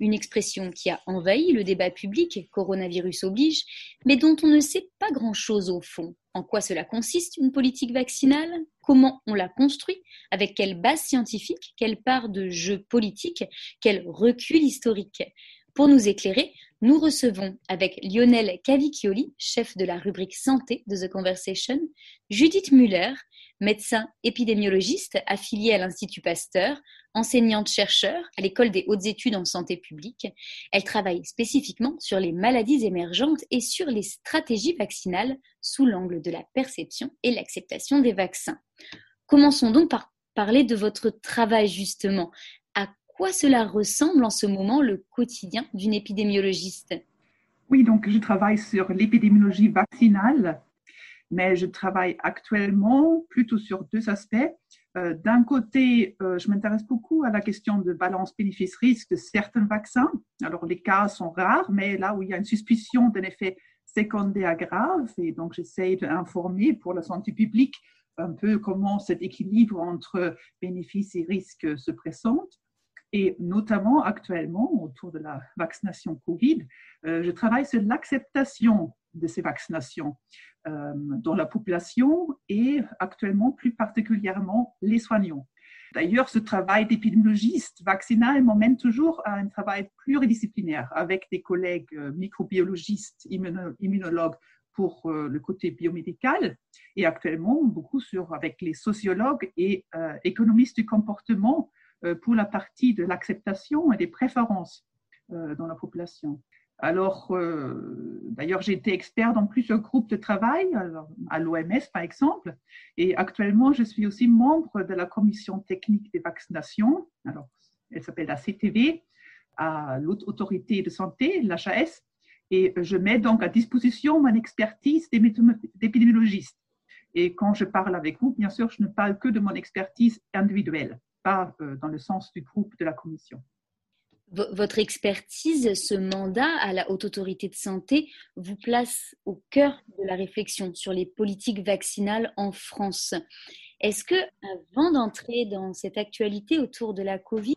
une expression qui a envahi le débat public, coronavirus oblige, mais dont on ne sait pas grand-chose au fond. En quoi cela consiste une politique vaccinale? Comment on la construit? Avec quelle base scientifique? Quelle part de jeu politique? Quel recul historique? Pour nous éclairer, nous recevons avec Lionel Cavicchioli, chef de la rubrique santé de The Conversation, Judith Muller, médecin épidémiologiste affiliée à l'Institut Pasteur, enseignante-chercheur à l'École des hautes études en santé publique. Elle travaille spécifiquement sur les maladies émergentes et sur les stratégies vaccinales sous l'angle de la perception et l'acceptation des vaccins. Commençons donc par parler de votre travail justement. Quoi cela ressemble en ce moment le quotidien d'une épidémiologiste? Oui, donc je travaille sur l'épidémiologie vaccinale mais je travaille actuellement plutôt sur deux aspects. Euh, d'un côté, euh, je m'intéresse beaucoup à la question de balance bénéfice-risque de certains vaccins. Alors, les cas sont rares, mais là où il y a une suspicion d'un effet secondaire grave, et donc j'essaie d'informer pour la santé publique un peu comment cet équilibre entre bénéfices et risques se présente. Et notamment actuellement, autour de la vaccination Covid, euh, je travaille sur l'acceptation de ces vaccinations euh, dans la population et actuellement plus particulièrement les soignants. D'ailleurs, ce travail d'épidémiologiste vaccinal m'emmène toujours à un travail pluridisciplinaire avec des collègues euh, microbiologistes, immunologues pour le côté biomédical et actuellement beaucoup avec les sociologues et économistes du comportement pour la partie de l'acceptation et des préférences dans la population. Alors, euh, d'ailleurs, j'ai été expert dans plusieurs groupes de travail, à l'OMS par exemple, et actuellement, je suis aussi membre de la commission technique des vaccinations. Alors, elle s'appelle la CTV, à l'autre autorité de santé, l'HAS, et je mets donc à disposition mon expertise d'épidémiologiste. Et quand je parle avec vous, bien sûr, je ne parle que de mon expertise individuelle, pas euh, dans le sens du groupe de la commission. Votre expertise, ce mandat à la Haute Autorité de Santé vous place au cœur de la réflexion sur les politiques vaccinales en France. Est-ce que, avant d'entrer dans cette actualité autour de la Covid,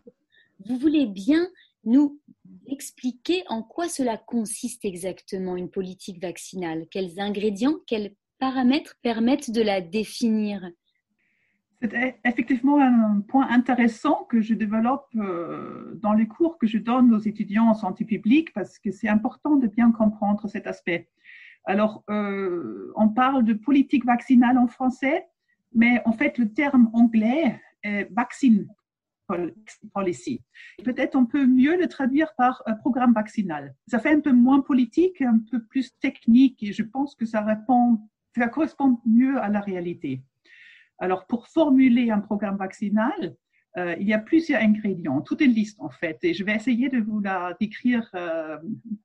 vous voulez bien nous expliquer en quoi cela consiste exactement une politique vaccinale? Quels ingrédients, quels paramètres permettent de la définir? C'est effectivement un point intéressant que je développe euh, dans les cours que je donne aux étudiants en santé publique parce que c'est important de bien comprendre cet aspect. Alors, euh, on parle de politique vaccinale en français, mais en fait, le terme anglais est vaccine policy. Peut-être on peut mieux le traduire par un programme vaccinal. Ça fait un peu moins politique, un peu plus technique et je pense que ça correspond mieux à la réalité. Alors, pour formuler un programme vaccinal, euh, il y a plusieurs ingrédients, toute une liste en fait, et je vais essayer de vous la décrire euh,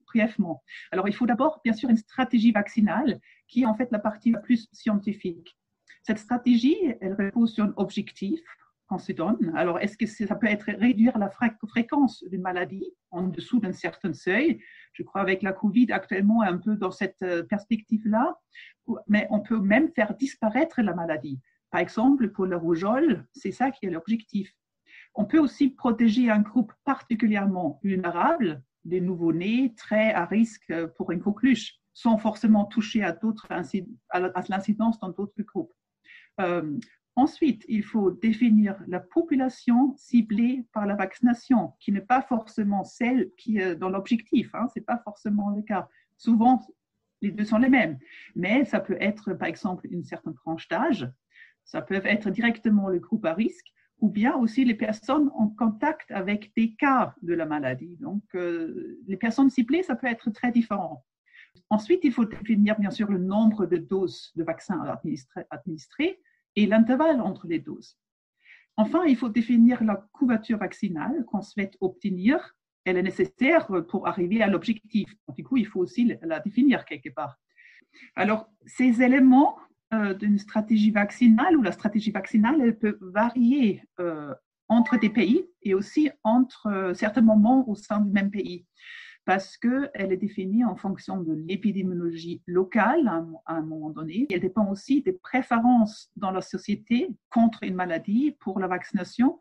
brièvement. Alors, il faut d'abord, bien sûr, une stratégie vaccinale qui est en fait la partie la plus scientifique. Cette stratégie, elle repose sur un objectif qu'on se donne. Alors, est-ce que ça peut être réduire la fréquence d'une maladie en dessous d'un certain seuil? Je crois avec la Covid actuellement un peu dans cette euh, perspective-là, mais on peut même faire disparaître la maladie. Par exemple, pour le rougeole, c'est ça qui est l'objectif. On peut aussi protéger un groupe particulièrement vulnérable, des nouveau-nés très à risque pour une coqueluche, sans forcément toucher à, à l'incidence dans d'autres groupes. Euh, ensuite, il faut définir la population ciblée par la vaccination, qui n'est pas forcément celle qui est dans l'objectif. Hein, Ce n'est pas forcément le cas. Souvent, les deux sont les mêmes. Mais ça peut être, par exemple, une certaine tranche d'âge ça peut être directement le groupe à risque ou bien aussi les personnes en contact avec des cas de la maladie. Donc, euh, les personnes ciblées, ça peut être très différent. Ensuite, il faut définir bien sûr le nombre de doses de vaccins administrées et l'intervalle entre les doses. Enfin, il faut définir la couverture vaccinale qu'on souhaite obtenir. Elle est nécessaire pour arriver à l'objectif. Du coup, il faut aussi la définir quelque part. Alors, ces éléments d'une stratégie vaccinale, ou la stratégie vaccinale, elle peut varier entre des pays et aussi entre certains moments au sein du même pays parce qu'elle est définie en fonction de l'épidémiologie locale à un, moment donné. Elle dépend aussi des préférences dans la société contre une maladie pour la vaccination.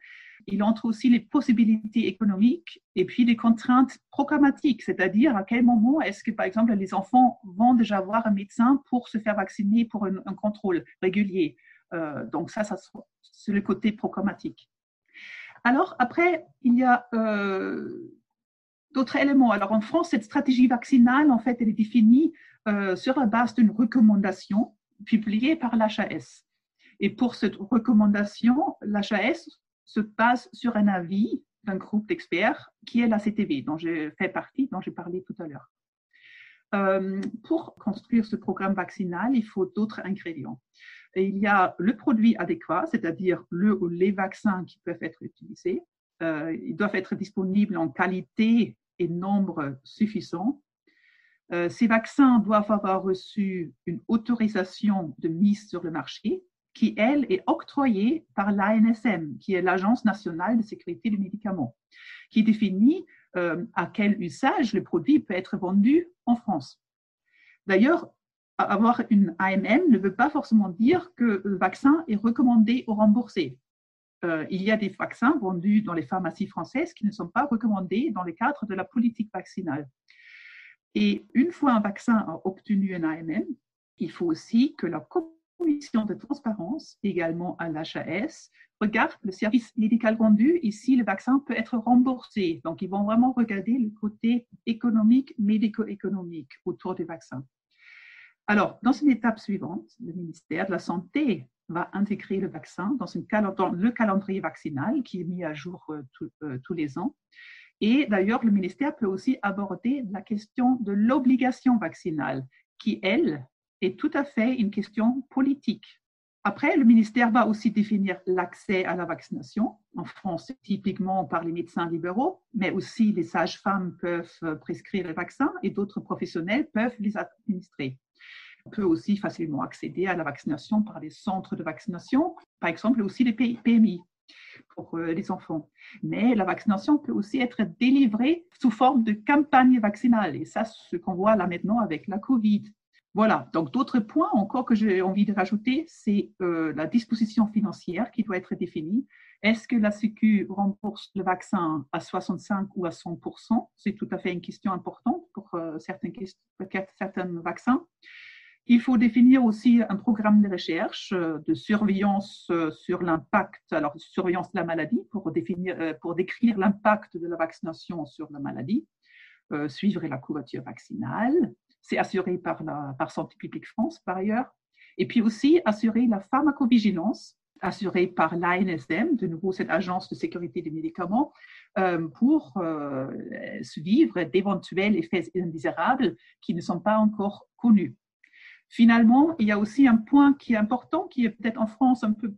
Il entre aussi les possibilités économiques et puis les contraintes programmatiques, c'est-à-dire à quel moment est-ce que, par exemple, les enfants vont déjà voir un médecin pour se faire vacciner pour un, contrôle régulier. Euh, donc ça, c'est le côté programmatique. Alors après, il y a euh, d'autres éléments. Alors en France, cette stratégie vaccinale, en fait, elle est définie euh, sur la base d'une recommandation publiée par l'HAS. Et pour cette recommandation, l'HAS se base sur un avis d'un groupe d'experts qui est la CTV, dont j'ai fait partie, dont j'ai parlé tout à l'heure. Euh, pour construire ce programme vaccinal, il faut d'autres ingrédients. Il y a le produit adéquat, c'est-à-dire le ou les vaccins qui peuvent être utilisés. Euh, ils doivent être disponibles en qualité et nombre suffisant. Euh, ces vaccins doivent avoir reçu une autorisation de mise sur le marché qui, elle, est octroyée par l'ANSM, qui est l'Agence nationale de sécurité des médicaments, qui définit euh, à quel usage le produit peut être vendu en France. D'ailleurs, avoir une AMM ne veut pas forcément dire que le vaccin est recommandé ou remboursé. Euh, il y a des vaccins vendus dans les pharmacies françaises qui ne sont pas recommandés dans le cadre de la politique vaccinale. Et une fois un vaccin a obtenu un AMM, il faut aussi que la commission de transparence, également à l'HAS, regarde le service médical rendu et si le vaccin peut être remboursé. Donc, ils vont vraiment regarder le côté économique, médico-économique autour des vaccins. Alors, dans une étape suivante, le ministère de la Santé va intégrer le vaccin dans, le calendrier vaccinal qui est mis à jour euh, euh, tous les ans. Et d'ailleurs, le ministère peut aussi aborder la question de l'obligation vaccinale, qui, elle, est tout à fait une question politique. Après, le ministère va aussi définir l'accès à la vaccination. En France, typiquement par les médecins libéraux, mais aussi les sages-femmes peuvent prescrire les vaccins et d'autres professionnels peuvent les administrer. On peut aussi facilement accéder à la vaccination par les centres de vaccination, par exemple aussi les PMI pour euh, les enfants. Mais la vaccination peut aussi être délivrée sous forme de campagne vaccinale. Et ça, ce qu'on voit là maintenant avec la COVID. Voilà, donc d'autres points encore que j'ai envie de rajouter, c'est euh, la disposition financière qui doit être définie. Est-ce que la Sécu rembourse le vaccin à 65 ou à 100 C'est tout à fait une question importante pour euh, certains vaccins. Il faut définir aussi un programme de recherche, euh, de surveillance euh, sur l'impact, alors surveillance de la maladie pour, définir, euh, pour décrire l'impact de la vaccination sur la maladie, suivre la couverture vaccinale. C'est assuré par, la, par Santé publique France par ailleurs. Et puis aussi assurer la pharmacovigilance, assurée par l'ANSM, de nouveau cette agence de sécurité des médicaments, pour suivre d'éventuels effets indésirables qui ne sont pas encore connus. Finalement, il y a aussi un point qui est important, qui est peut-être en France un peu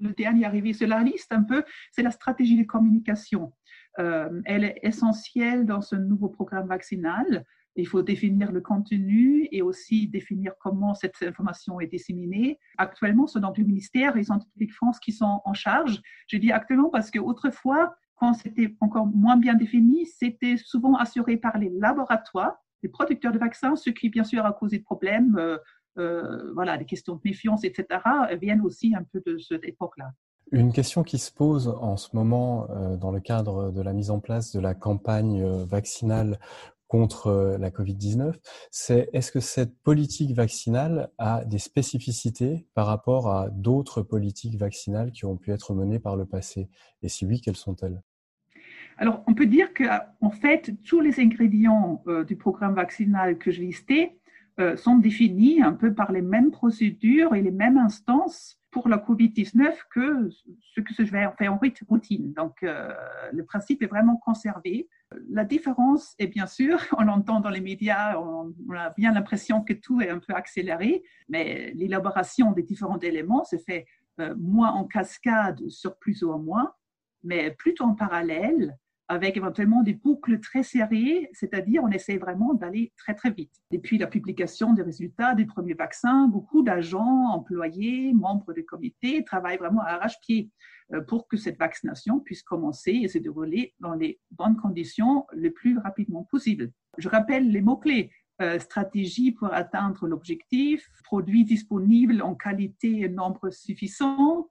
le dernier arrivé sur la liste, un peu, c'est la stratégie de communication. Euh, elle est essentielle dans ce nouveau programme vaccinal. Il faut définir le contenu et aussi définir comment cette information est disséminée. Actuellement, c'est donc le ministère et publique France qui sont en charge. Je dis actuellement parce qu'autrefois, quand c'était encore moins bien défini, c'était souvent assuré par les laboratoires les producteurs de vaccins, ce qui bien sûr a causé de problèmes, euh, euh, voilà, des questions de méfiance, etc., viennent aussi un peu de cette époque-là. Une question qui se pose en ce moment euh, dans le cadre de la mise en place de la campagne vaccinale contre la Covid-19, c'est est-ce que cette politique vaccinale a des spécificités par rapport à d'autres politiques vaccinales qui ont pu être menées par le passé? Et si oui, quelles sont-elles? Alors, on peut dire qu'en fait, tous les ingrédients euh, du programme vaccinal que j'ai listé euh, sont définis un peu par les mêmes procédures et les mêmes instances pour la COVID-19 que ce que je vais faire en routine. Donc, euh, le principe est vraiment conservé. La différence est bien sûr, on l'entend dans les médias, on, a bien l'impression que tout est un peu accéléré, mais l'élaboration des différents éléments se fait moins en cascade sur plusieurs mois, mais plutôt en parallèle avec éventuellement des boucles très serrées, c'est-à-dire on essaie vraiment d'aller très très vite. Depuis la publication des résultats des premiers vaccins, beaucoup d'agents, employés, membres des comités travaillent vraiment à arrache-pied euh, pour que cette vaccination puisse commencer et se dérouler dans les bonnes conditions le plus rapidement possible. Je rappelle les mots-clés. Euh, stratégie pour atteindre l'objectif, produits disponibles en qualité et nombre suffisant,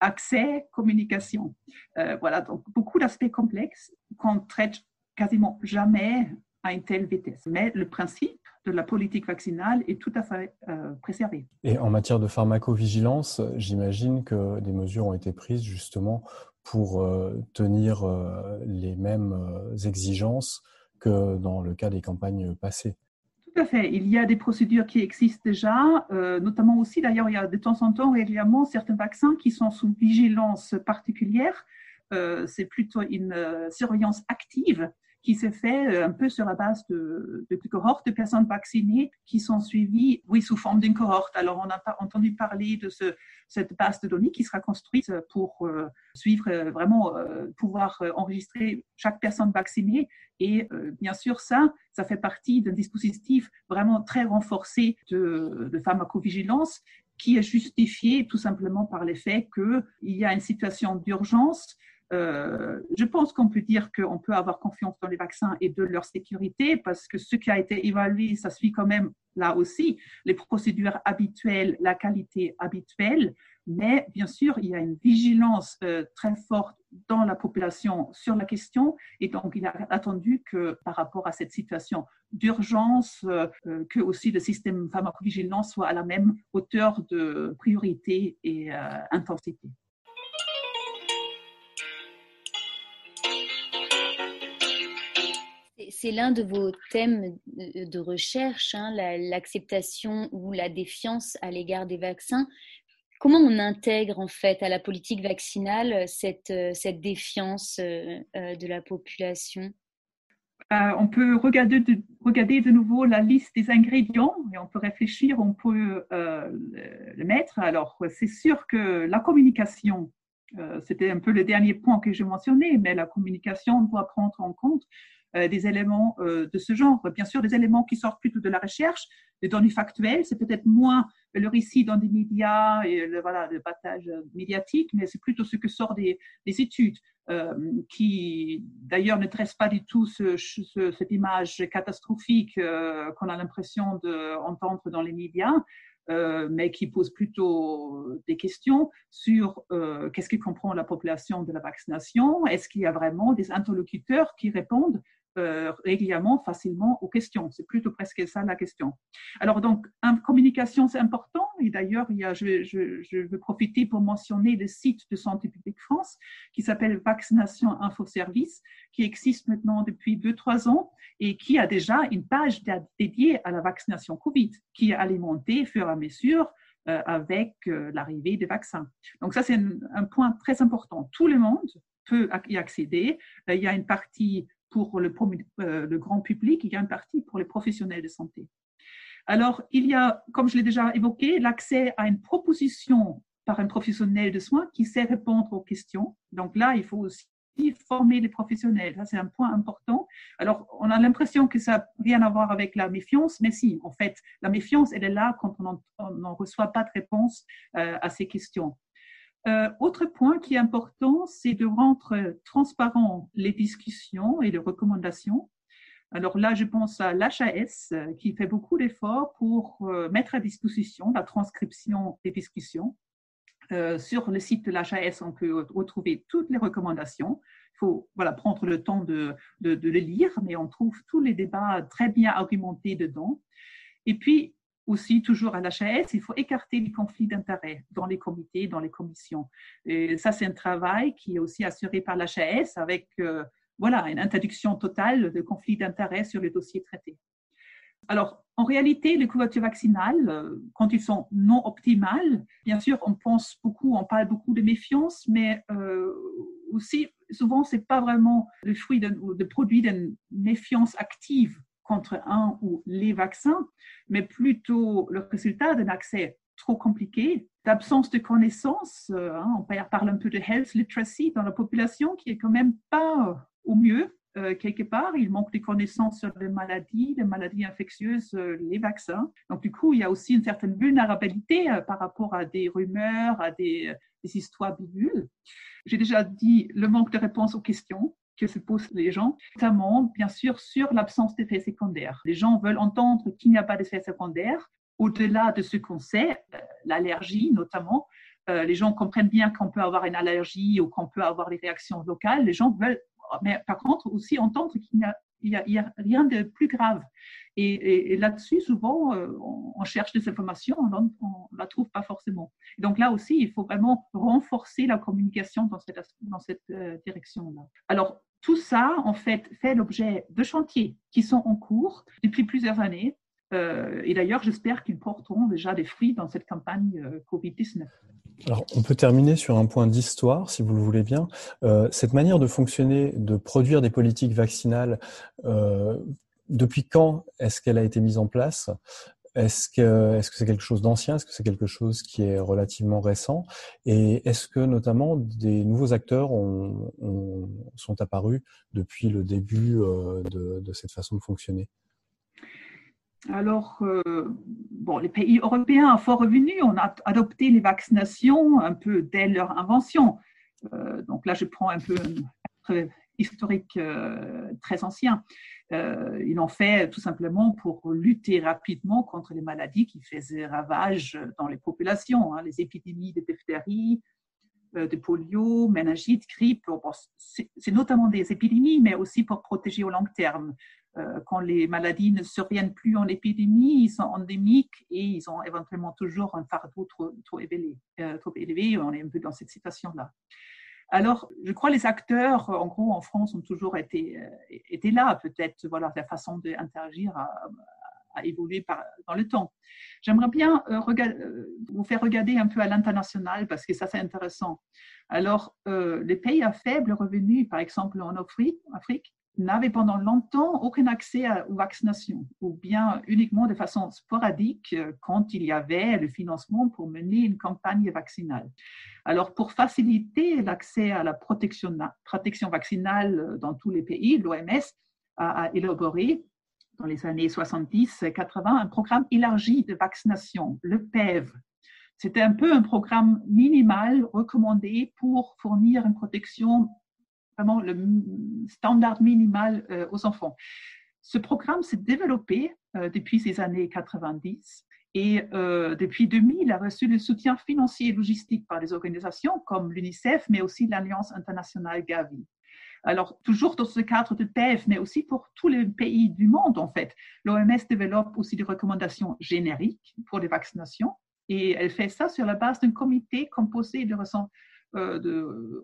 accès, communication. Euh, voilà, donc beaucoup d'aspects complexes qu'on traite quasiment jamais à une telle vitesse. Mais le principe de la politique vaccinale est tout à fait euh, préservé. Et en matière de pharmacovigilance, j'imagine que des mesures ont été prises justement pour euh, tenir les mêmes exigences que dans le cas des campagnes passées. Il y a des procédures qui existent déjà, euh, notamment aussi, d'ailleurs, il y a de temps en temps régulièrement certains vaccins qui sont sous vigilance particulière. Euh, c'est plutôt une euh, surveillance active qui s'est fait euh, un peu sur la base de, cohortes de personnes vaccinées qui sont suivies, oui, sous forme d'une cohorte. Alors, on a entendu parler de ce, cette base de données qui sera construite pour euh, suivre euh, vraiment, pouvoir enregistrer chaque personne vaccinée. Et bien sûr, ça, ça fait partie d'un dispositif vraiment très renforcé de, de pharmacovigilance qui est justifié tout simplement par le fait qu'il y a une situation d'urgence euh, je pense qu'on peut dire qu'on peut avoir confiance dans les vaccins et de leur sécurité parce que ce qui a été évalué, ça suit quand même là aussi les procédures habituelles, la qualité habituelle. Mais bien sûr, il y a une vigilance euh, très forte dans la population sur la question et donc il a attendu que par rapport à cette situation d'urgence, euh, que aussi le système pharmacovigilant soit à la même hauteur de priorité et intensité. C'est l'un de vos thèmes de recherche, hein, l'acceptation ou la défiance à l'égard des vaccins. Comment on intègre en fait à la politique vaccinale cette, cette défiance euh, euh, de la population? Euh, on peut regarder de, regarder de nouveau la liste des ingrédients et on peut réfléchir, on peut le, mettre. Alors, c'est sûr que la communication, c'était un peu le dernier point que j'ai mentionné, mais la communication doit prendre en compte euh, des éléments euh, de ce genre. Bien sûr, des éléments qui sortent plutôt de la recherche, des données factuelles, c'est peut-être moins le récit dans des médias et le, voilà, le battage médiatique, mais c'est plutôt ce que sort des, études. Euh, qui d'ailleurs ne dressent pas du tout ce, cette image catastrophique qu'on a l'impression d'entendre dans les médias, mais qui pose plutôt des questions sur qu'est-ce que comprend la population de la vaccination, est-ce qu'il y a vraiment des interlocuteurs qui répondent euh, régulièrement, facilement aux questions. C'est plutôt presque ça la question. Alors donc, communication, c'est important. Et d'ailleurs, il y a, je, veux profiter pour mentionner le site de Santé publique France qui s'appelle Vaccination Info Service, qui existe maintenant depuis 2-3 ans et qui a déjà une page dédiée à la vaccination Covid, qui est alimentée au fur et à mesure euh, avec euh, l'arrivée des vaccins. Donc ça, c'est un, point très important. Tout le monde peut y accéder. il y a une partie pour le, euh, le, grand public, il y a une partie pour les professionnels de santé. Alors, il y a, comme je l'ai déjà évoqué, l'accès à une proposition par un professionnel de soins qui sait répondre aux questions. Donc là, il faut aussi former les professionnels. Ça, c'est un point important. Alors, on a l'impression que ça n'a rien à voir avec la méfiance, mais si, en fait, la méfiance, elle est là quand on n'en reçoit pas de réponse euh, à ces questions. Euh, autre point qui est important, c'est de rendre transparent les discussions et les recommandations. Alors là, je pense à l'HAS euh, qui fait beaucoup d'efforts pour euh, mettre à disposition la transcription des discussions. sur le site de l'HAS, on peut retrouver toutes les recommandations. Il faut voilà, prendre le temps de, de, de les lire, mais on trouve tous les débats très bien argumentés dedans. Et puis, aussi, toujours à l'HAS, il faut écarter les conflits d'intérêts dans les comités, dans les commissions. Et ça, c'est un travail qui est aussi assuré par l'HAS avec euh, voilà, une interdiction totale de conflits d'intérêts sur les dossiers traités. Alors, en réalité, les couvertures vaccinales, euh, quand ils sont non optimales, bien sûr, on pense beaucoup, on parle beaucoup de méfiance, mais euh, aussi, souvent, ce n'est pas vraiment le fruit de, de produit d'une méfiance active contre un ou les vaccins, mais plutôt le résultat d'un accès trop compliqué, d'absence de connaissances. Euh, hein, on parle un peu de health literacy dans la population qui est quand même pas au mieux. quelque part, il manque des connaissances sur les maladies, les maladies infectieuses, les vaccins. Donc, du coup, il y a aussi une certaine vulnérabilité par rapport à des rumeurs, à des, des histoires bidules. J'ai déjà dit le manque de réponse aux questions que se posent les gens, notamment, bien sûr, sur l'absence d'effets secondaires. Les gens veulent entendre qu'il n'y a pas d'effets secondaires, au-delà de ce qu'on sait, euh, l'allergie notamment. Euh, les gens comprennent bien qu'on peut avoir une allergie ou qu'on peut avoir des réactions locales. Les gens veulent, mais par contre, aussi entendre qu'il n'y a il n'y a, rien de plus grave. Et, là-dessus, souvent, euh, on, cherche des informations, on ne la trouve pas forcément. Donc là aussi, il faut vraiment renforcer la communication dans cette, euh, direction-là. Alors, tout ça, en fait, fait l'objet de chantiers qui sont en cours depuis plusieurs années. Euh, et d'ailleurs, j'espère qu'ils porteront déjà des fruits dans cette campagne Covid-19. Alors, on peut terminer sur un point d'histoire, si vous le voulez bien. Euh, cette manière de fonctionner, de produire des politiques vaccinales, euh, depuis quand est-ce qu'elle a été mise en place? Est-ce que c'est quelque chose d'ancien? Est-ce que c'est quelque chose qui est relativement récent? Et est-ce que notamment des nouveaux acteurs ont, sont apparus depuis le début euh, de cette façon de fonctionner? Alors, euh, bon, les pays européens à fort revenu ont adopté les vaccinations un peu dès leur invention. Euh, donc là, je prends un peu un historique euh, très ancien. ils l'ont fait tout simplement pour lutter rapidement contre les maladies qui faisaient ravage dans les populations, hein, les épidémies de diphtérie, de polio, méningite, grippe. c'est notamment des épidémies, mais aussi pour protéger au long terme. Euh, quand les maladies ne surviennent plus en épidémie, ils sont endémiques et ils ont éventuellement toujours un fardeau trop, élevé, euh, trop élevé. On est un peu dans cette situation-là. Alors, je crois les acteurs, en gros, en France, ont toujours été, euh, là. Peut-être, voilà, la façon d'interagir a, évolué dans le temps. J'aimerais bien vous faire regarder un peu à l'international parce que ça, c'est intéressant. Alors, les pays à faible revenu, par exemple en Afrique n'avaient pendant longtemps aucun accès aux vaccinations, ou bien uniquement de façon sporadique euh, quand il y avait le financement pour mener une campagne vaccinale. Alors, pour faciliter l'accès à la protection, vaccinale euh, dans tous les pays, l'OMS a, élaboré dans les années 70-80 un programme élargi de vaccination, le PEV. C'était un peu un programme minimal recommandé pour fournir une protection vraiment le standard minimal euh, aux enfants. Ce programme s'est développé euh, depuis ces années 90 et euh, depuis 2000, il a reçu le soutien financier et logistique par des organisations comme l'UNICEF, mais aussi l'Alliance internationale Gavi. Alors, toujours dans ce cadre de PEF, mais aussi pour tous les pays du monde, en fait, l'OMS développe aussi des recommandations génériques pour les vaccinations et elle fait ça sur la base d'un comité composé de,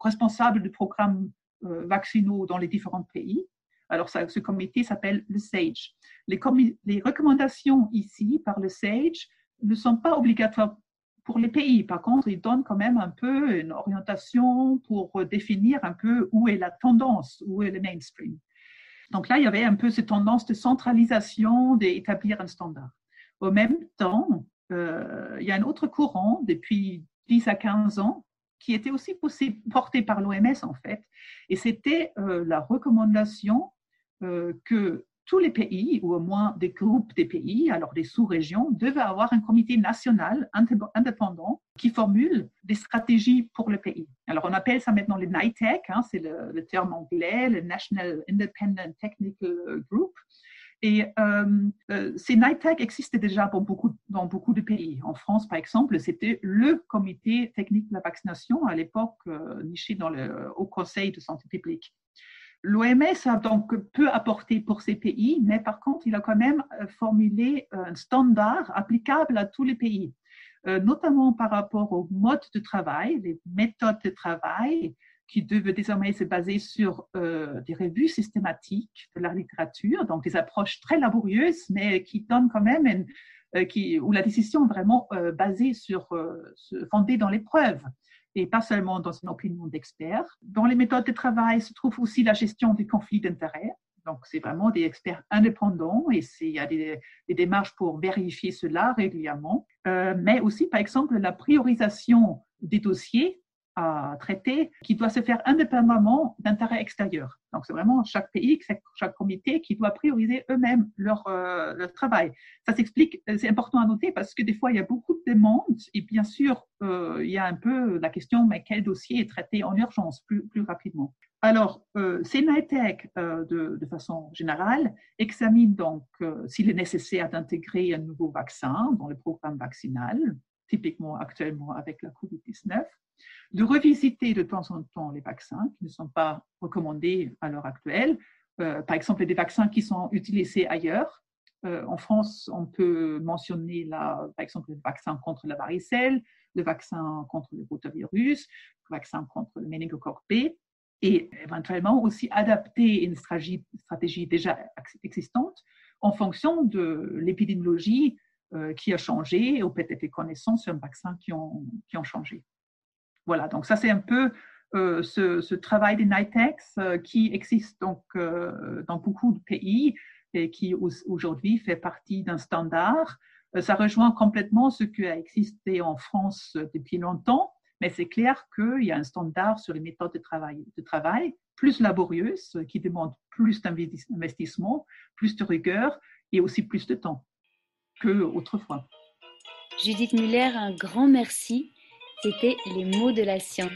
responsables du programme vaccinaux dans les différents pays. Alors, ce comité s'appelle le SAGE. Les, les, recommandations ici par le SAGE ne sont pas obligatoires pour les pays. Par contre, ils donnent quand même un peu une orientation pour définir un peu où est la tendance, où est le mainstream. Donc là, il y avait un peu cette tendance de centralisation, d'établir un standard. Au même temps, euh, il y a un autre courant depuis 10 à 15 ans qui était aussi porté par l'OMS en fait, et c'était euh, la recommandation euh, que tous les pays, ou au moins des groupes des pays, alors des sous-régions, devaient avoir un comité national indépendant qui formule des stratégies pour le pays. Alors on appelle ça maintenant le NITEC, hein, c'est le, terme anglais, le National Independent Technical Group. Et euh, euh, ces NITAG existaient déjà dans beaucoup de pays. En France, par exemple, c'était le comité technique de la vaccination, à l'époque euh, niché dans le Haut Conseil de santé publique. L'OMS a donc peu apporté pour ces pays, mais par contre, il a quand même formulé un standard applicable à tous les pays, notamment par rapport au mode de travail, les méthodes de travail, qui devaient désormais se baser sur euh, des revues systématiques de la littérature, donc des approches très laborieuses, mais qui donnent quand même une, euh, qui, où la décision est vraiment euh, basée sur, fondée dans les preuves et pas seulement dans une opinion d'experts. Dans les méthodes de travail se trouve aussi la gestion des conflits d'intérêts. Donc, c'est vraiment des experts indépendants et il y a des, démarches pour vérifier cela régulièrement. mais aussi, par exemple, la priorisation des dossiers à traiter qui doit se faire indépendamment d'intérêts extérieurs. Donc, c'est vraiment chaque pays, chaque comité qui doit prioriser eux-mêmes leur, euh, travail. Ça s'explique, c'est important à noter parce que des fois, il y a beaucoup de demandes et bien sûr, euh, il y a un peu la question, mais quel dossier est traité en urgence plus, plus rapidement alors, euh, CNITEC, euh, de, de, façon générale, examine donc euh, s'il est nécessaire d'intégrer un nouveau vaccin dans le programme vaccinal, typiquement actuellement avec la COVID-19, de revisiter de temps en temps les vaccins qui ne sont pas recommandés à l'heure actuelle, euh, par exemple des vaccins qui sont utilisés ailleurs. Euh, en France, on peut mentionner la, par exemple le vaccin contre la varicelle, le vaccin contre le rotavirus, le vaccin contre le méningocoque B et éventuellement aussi adapter une stratégie, déjà existante en fonction de l'épidémiologie euh, qui a changé ou peut-être les connaissances sur un vaccin qui ont, qui ont changé. Voilà, donc ça c'est un peu euh, ce, travail des NITEX euh, qui existe donc dans beaucoup de pays et qui aujourd'hui fait partie d'un standard. ça rejoint complètement ce qui a existé en France depuis longtemps mais c'est clair qu'il y a un standard sur les méthodes de travail, de travail plus laborieuses, qui demandent plus d'investissement, plus de rigueur et aussi plus de temps qu'autrefois. Judith Muller, un grand merci. C'était les mots de la science.